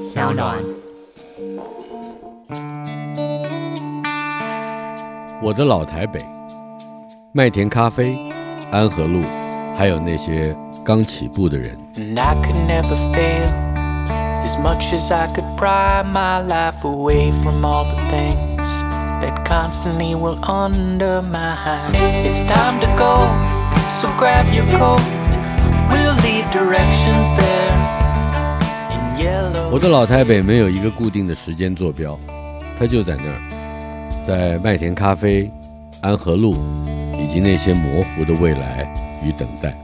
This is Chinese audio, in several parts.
小暖。我的老台北，麦田咖啡，安和路，还有那些刚起步的人。And I could never fail as much as I could pry my life away from all the things that constantly will undermine. It's time to go, so grab your coat. We'll leave directions there in yellow. 我的老台北没有一个固定的时间坐标，它就在那儿，在麦田咖啡、安和路，以及那些模糊的未来与等待。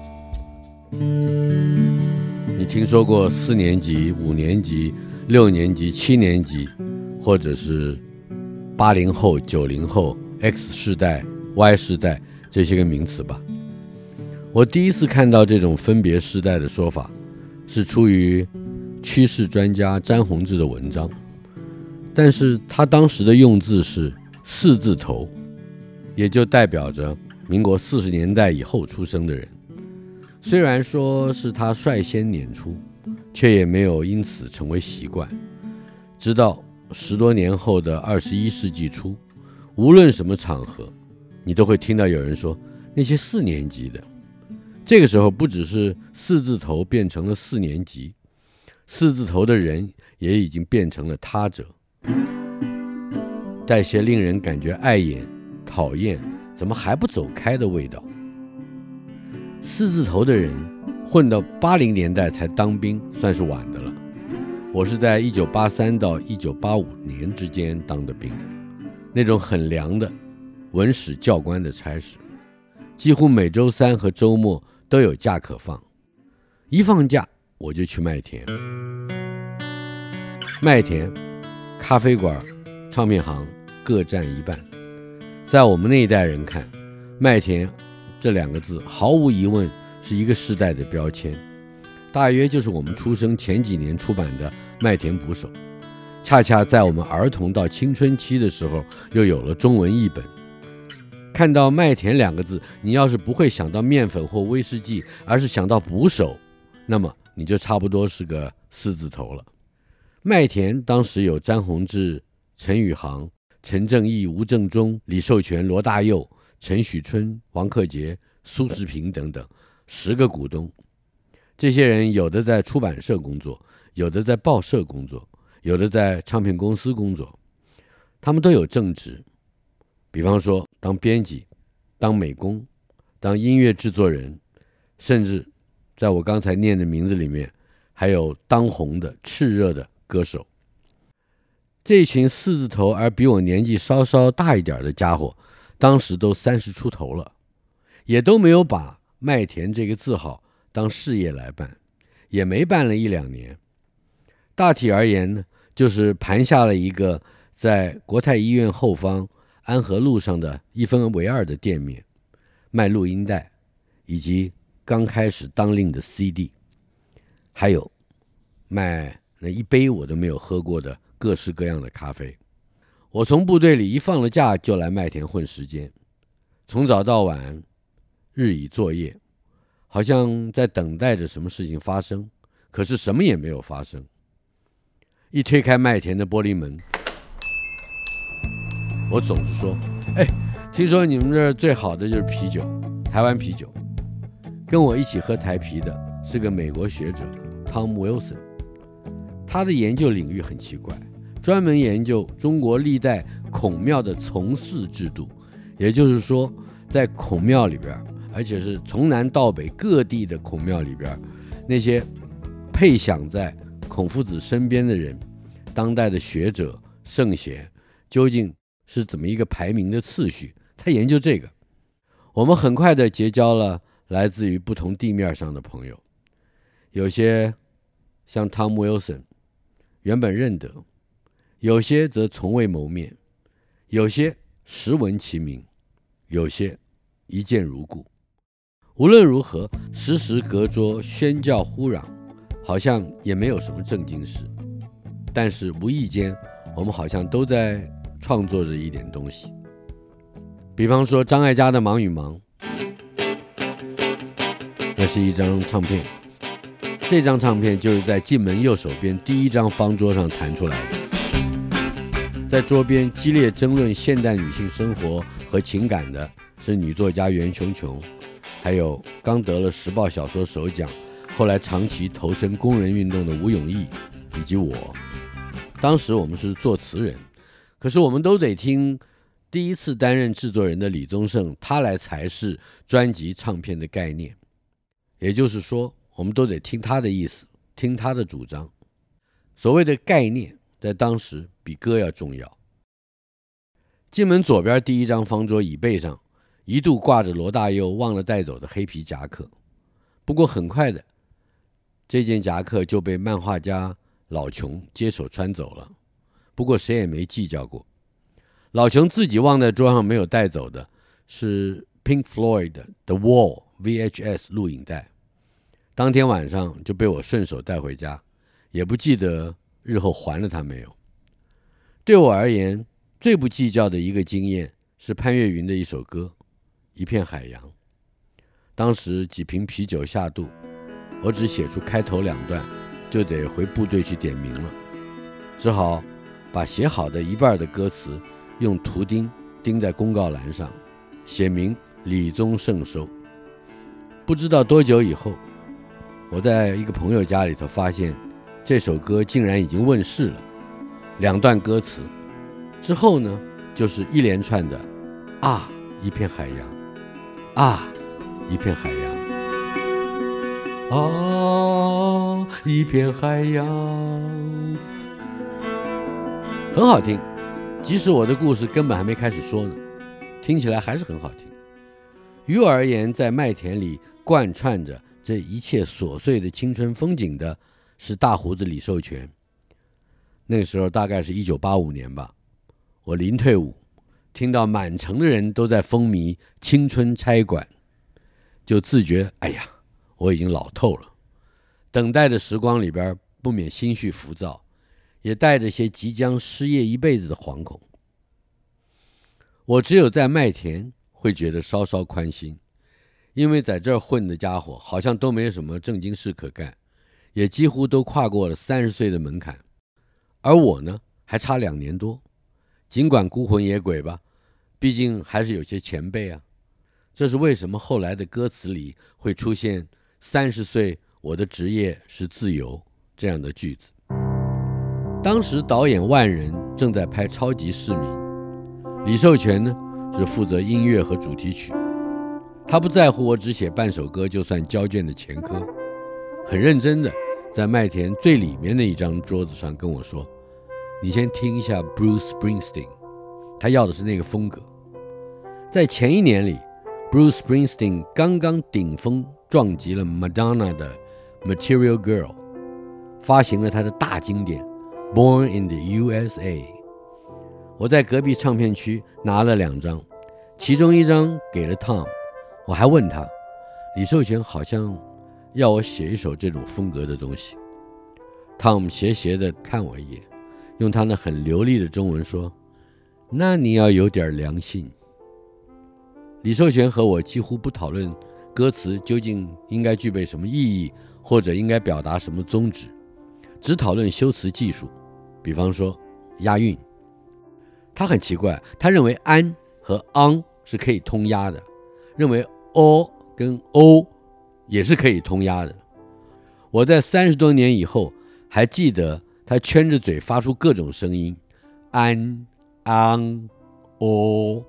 你听说过四年级、五年级、六年级、七年级，或者是八零后、九零后、X 世代、Y 世代这些个名词吧？我第一次看到这种分别世代的说法，是出于趋势专家詹宏志的文章，但是他当时的用字是四字头，也就代表着民国四十年代以后出生的人。虽然说是他率先拈出，却也没有因此成为习惯。直到十多年后的二十一世纪初，无论什么场合，你都会听到有人说那些四年级的。这个时候，不只是四字头变成了四年级，四字头的人也已经变成了他者，带些令人感觉碍眼、讨厌，怎么还不走开的味道。四字头的人混到八零年代才当兵，算是晚的了。我是在一九八三到一九八五年之间当的兵，那种很凉的文史教官的差事，几乎每周三和周末都有假可放。一放假我就去麦田，麦田、咖啡馆、唱片行各占一半。在我们那一代人看，麦田。这两个字毫无疑问是一个时代的标签，大约就是我们出生前几年出版的《麦田捕手》，恰恰在我们儿童到青春期的时候又有了中文译本。看到“麦田”两个字，你要是不会想到面粉或威士忌，而是想到捕手，那么你就差不多是个四字头了。麦田当时有詹宏志、陈宇航、陈正义、吴正中、李寿全、罗大佑。陈许春、王克杰、苏世平等等十个股东，这些人有的在出版社工作，有的在报社工作，有的在唱片公司工作，他们都有正职，比方说当编辑、当美工、当音乐制作人，甚至在我刚才念的名字里面，还有当红的炽热的歌手。这群四字头而比我年纪稍稍大一点的家伙。当时都三十出头了，也都没有把麦田这个字号当事业来办，也没办了一两年。大体而言呢，就是盘下了一个在国泰医院后方安和路上的一分为二的店面，卖录音带，以及刚开始当令的 CD，还有卖那一杯我都没有喝过的各式各样的咖啡。我从部队里一放了假就来麦田混时间，从早到晚，日以作夜，好像在等待着什么事情发生，可是什么也没有发生。一推开麦田的玻璃门，我总是说：“哎，听说你们这儿最好的就是啤酒，台湾啤酒。”跟我一起喝台啤的是个美国学者 Tom Wilson，他的研究领域很奇怪。专门研究中国历代孔庙的从祀制度，也就是说，在孔庙里边，而且是从南到北各地的孔庙里边，那些配享在孔夫子身边的人，当代的学者圣贤，究竟是怎么一个排名的次序？他研究这个，我们很快的结交了来自于不同地面上的朋友，有些像 Tom Wilson，原本认得。有些则从未谋面，有些实闻其名，有些一见如故。无论如何，时时隔桌喧叫呼嚷，好像也没有什么正经事。但是无意间，我们好像都在创作着一点东西。比方说张艾嘉的《忙与忙》，那是一张唱片，这张唱片就是在进门右手边第一张方桌上弹出来的。在桌边激烈争论现代女性生活和情感的是女作家袁琼琼，还有刚得了时报小说首奖，后来长期投身工人运动的吴永义，以及我。当时我们是作词人，可是我们都得听第一次担任制作人的李宗盛，他来才是专辑唱片的概念。也就是说，我们都得听他的意思，听他的主张。所谓的概念，在当时比歌要重要。进门左边第一张方桌椅背上，一度挂着罗大佑忘了带走的黑皮夹克。不过很快的，这件夹克就被漫画家老琼接手穿走了。不过谁也没计较过。老琼自己忘在桌上没有带走的是 Pink Floyd 的《The Wall》VHS 录影带。当天晚上就被我顺手带回家，也不记得日后还了他没有。对我而言，最不计较的一个经验是潘越云的一首歌《一片海洋》。当时几瓶啤酒下肚，我只写出开头两段，就得回部队去点名了，只好把写好的一半的歌词用图钉钉在公告栏上，写明李宗盛收。不知道多久以后，我在一个朋友家里头发现这首歌竟然已经问世了，两段歌词之后呢，就是一连串的啊，一片海洋，啊。一片海洋，啊，一片海洋，很好听。即使我的故事根本还没开始说呢，听起来还是很好听。于我而言，在麦田里贯穿着这一切琐碎的青春风景的，是大胡子李寿全。那个时候大概是一九八五年吧，我临退伍，听到满城的人都在风靡《青春差馆》。就自觉，哎呀，我已经老透了。等待的时光里边，不免心绪浮躁，也带着些即将失业一辈子的惶恐。我只有在麦田会觉得稍稍宽心，因为在这儿混的家伙好像都没什么正经事可干，也几乎都跨过了三十岁的门槛，而我呢，还差两年多。尽管孤魂野鬼吧，毕竟还是有些前辈啊。这是为什么后来的歌词里会出现“三十岁，我的职业是自由”这样的句子。当时导演万人正在拍《超级市民》，李寿全呢是负责音乐和主题曲。他不在乎我只写半首歌就算交卷的前科，很认真的在麦田最里面的一张桌子上跟我说：“你先听一下 Bruce Springsteen，他要的是那个风格。”在前一年里。Bruce Springsteen 刚刚顶峰撞击了 Madonna 的《Material Girl》，发行了他的大经典《Born in the USA》。我在隔壁唱片区拿了两张，其中一张给了 Tom，我还问他，李寿全好像要我写一首这种风格的东西。Tom 斜斜地看我一眼，用他那很流利的中文说：“那你要有点良心。”李寿全和我几乎不讨论歌词究竟应该具备什么意义，或者应该表达什么宗旨，只讨论修辞技术。比方说押韵，他很奇怪，他认为 an 和 on 是可以通押的，认为 o 跟 o 也是可以通押的。我在三十多年以后还记得他圈着嘴发出各种声音，an、on、o、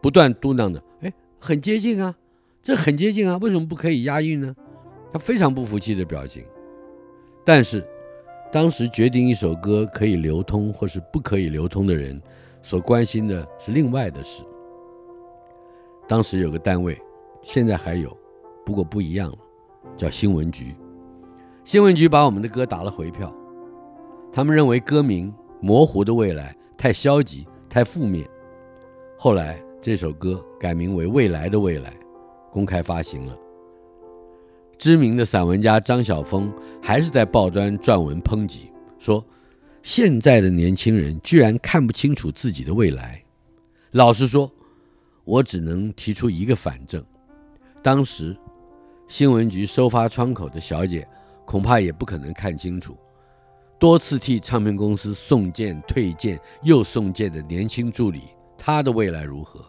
不断嘟囔的，哎，很接近啊，这很接近啊，为什么不可以押韵呢？他非常不服气的表情。但是，当时决定一首歌可以流通或是不可以流通的人，所关心的是另外的事。当时有个单位，现在还有，不过不一样了，叫新闻局。新闻局把我们的歌打了回票，他们认为歌名《模糊的未来》太消极、太负面。后来。这首歌改名为《未来的未来》，公开发行了。知名的散文家张晓风还是在报端撰文抨击，说现在的年轻人居然看不清楚自己的未来。老实说，我只能提出一个反证：当时新闻局收发窗口的小姐恐怕也不可能看清楚。多次替唱片公司送件、退件又送件的年轻助理，他的未来如何？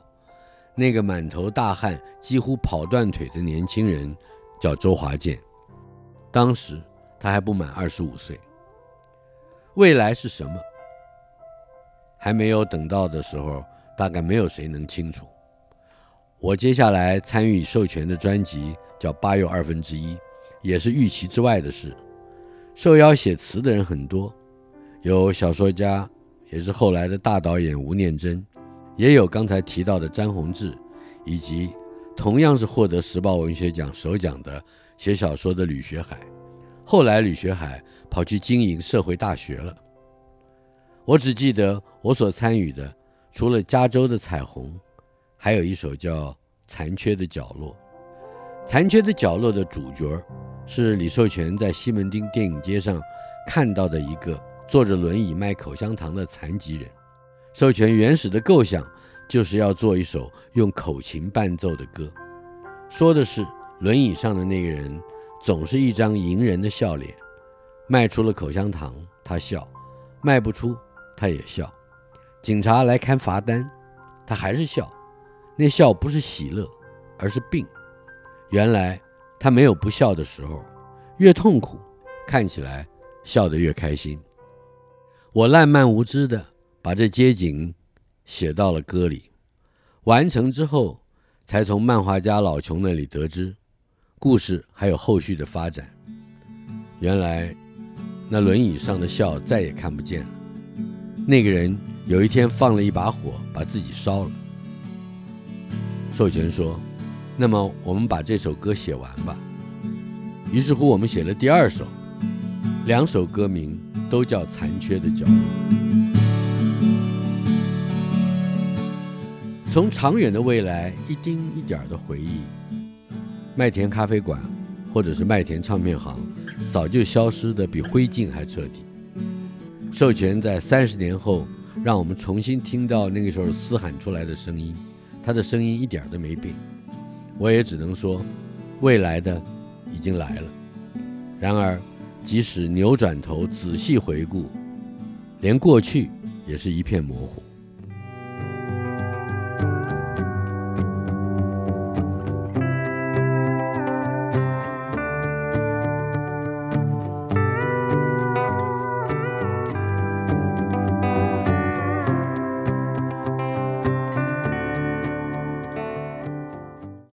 那个满头大汗、几乎跑断腿的年轻人叫周华健，当时他还不满二十五岁。未来是什么？还没有等到的时候，大概没有谁能清楚。我接下来参与授权的专辑叫《八又二分之一》，也是预期之外的事。受邀写词的人很多，有小说家，也是后来的大导演吴念真，也有刚才提到的詹宏志，以及同样是获得时报文学奖首奖的写小说的吕学海。后来吕学海跑去经营社会大学了。我只记得我所参与的，除了加州的彩虹，还有一首叫《残缺的角落》。《残缺的角落》的主角。是李寿全在西门町电影街上看到的一个坐着轮椅卖口香糖的残疾人。寿权原始的构想就是要做一首用口琴伴奏的歌，说的是轮椅上的那个人总是一张迎人的笑脸，卖出了口香糖他笑，卖不出他也笑。警察来看罚单，他还是笑，那笑不是喜乐，而是病。原来。他没有不笑的时候，越痛苦，看起来笑得越开心。我烂漫无知的把这街景写到了歌里，完成之后，才从漫画家老琼那里得知，故事还有后续的发展。原来，那轮椅上的笑再也看不见了。那个人有一天放了一把火，把自己烧了。授权说。那么我们把这首歌写完吧。于是乎，我们写了第二首，两首歌名都叫《残缺的角落》。从长远的未来一丁一点的回忆，麦田咖啡馆或者是麦田唱片行，早就消失的比灰烬还彻底。授权在三十年后，让我们重新听到那个时候嘶喊出来的声音，他的声音一点都没变。我也只能说，未来的已经来了。然而，即使扭转头仔细回顾，连过去也是一片模糊。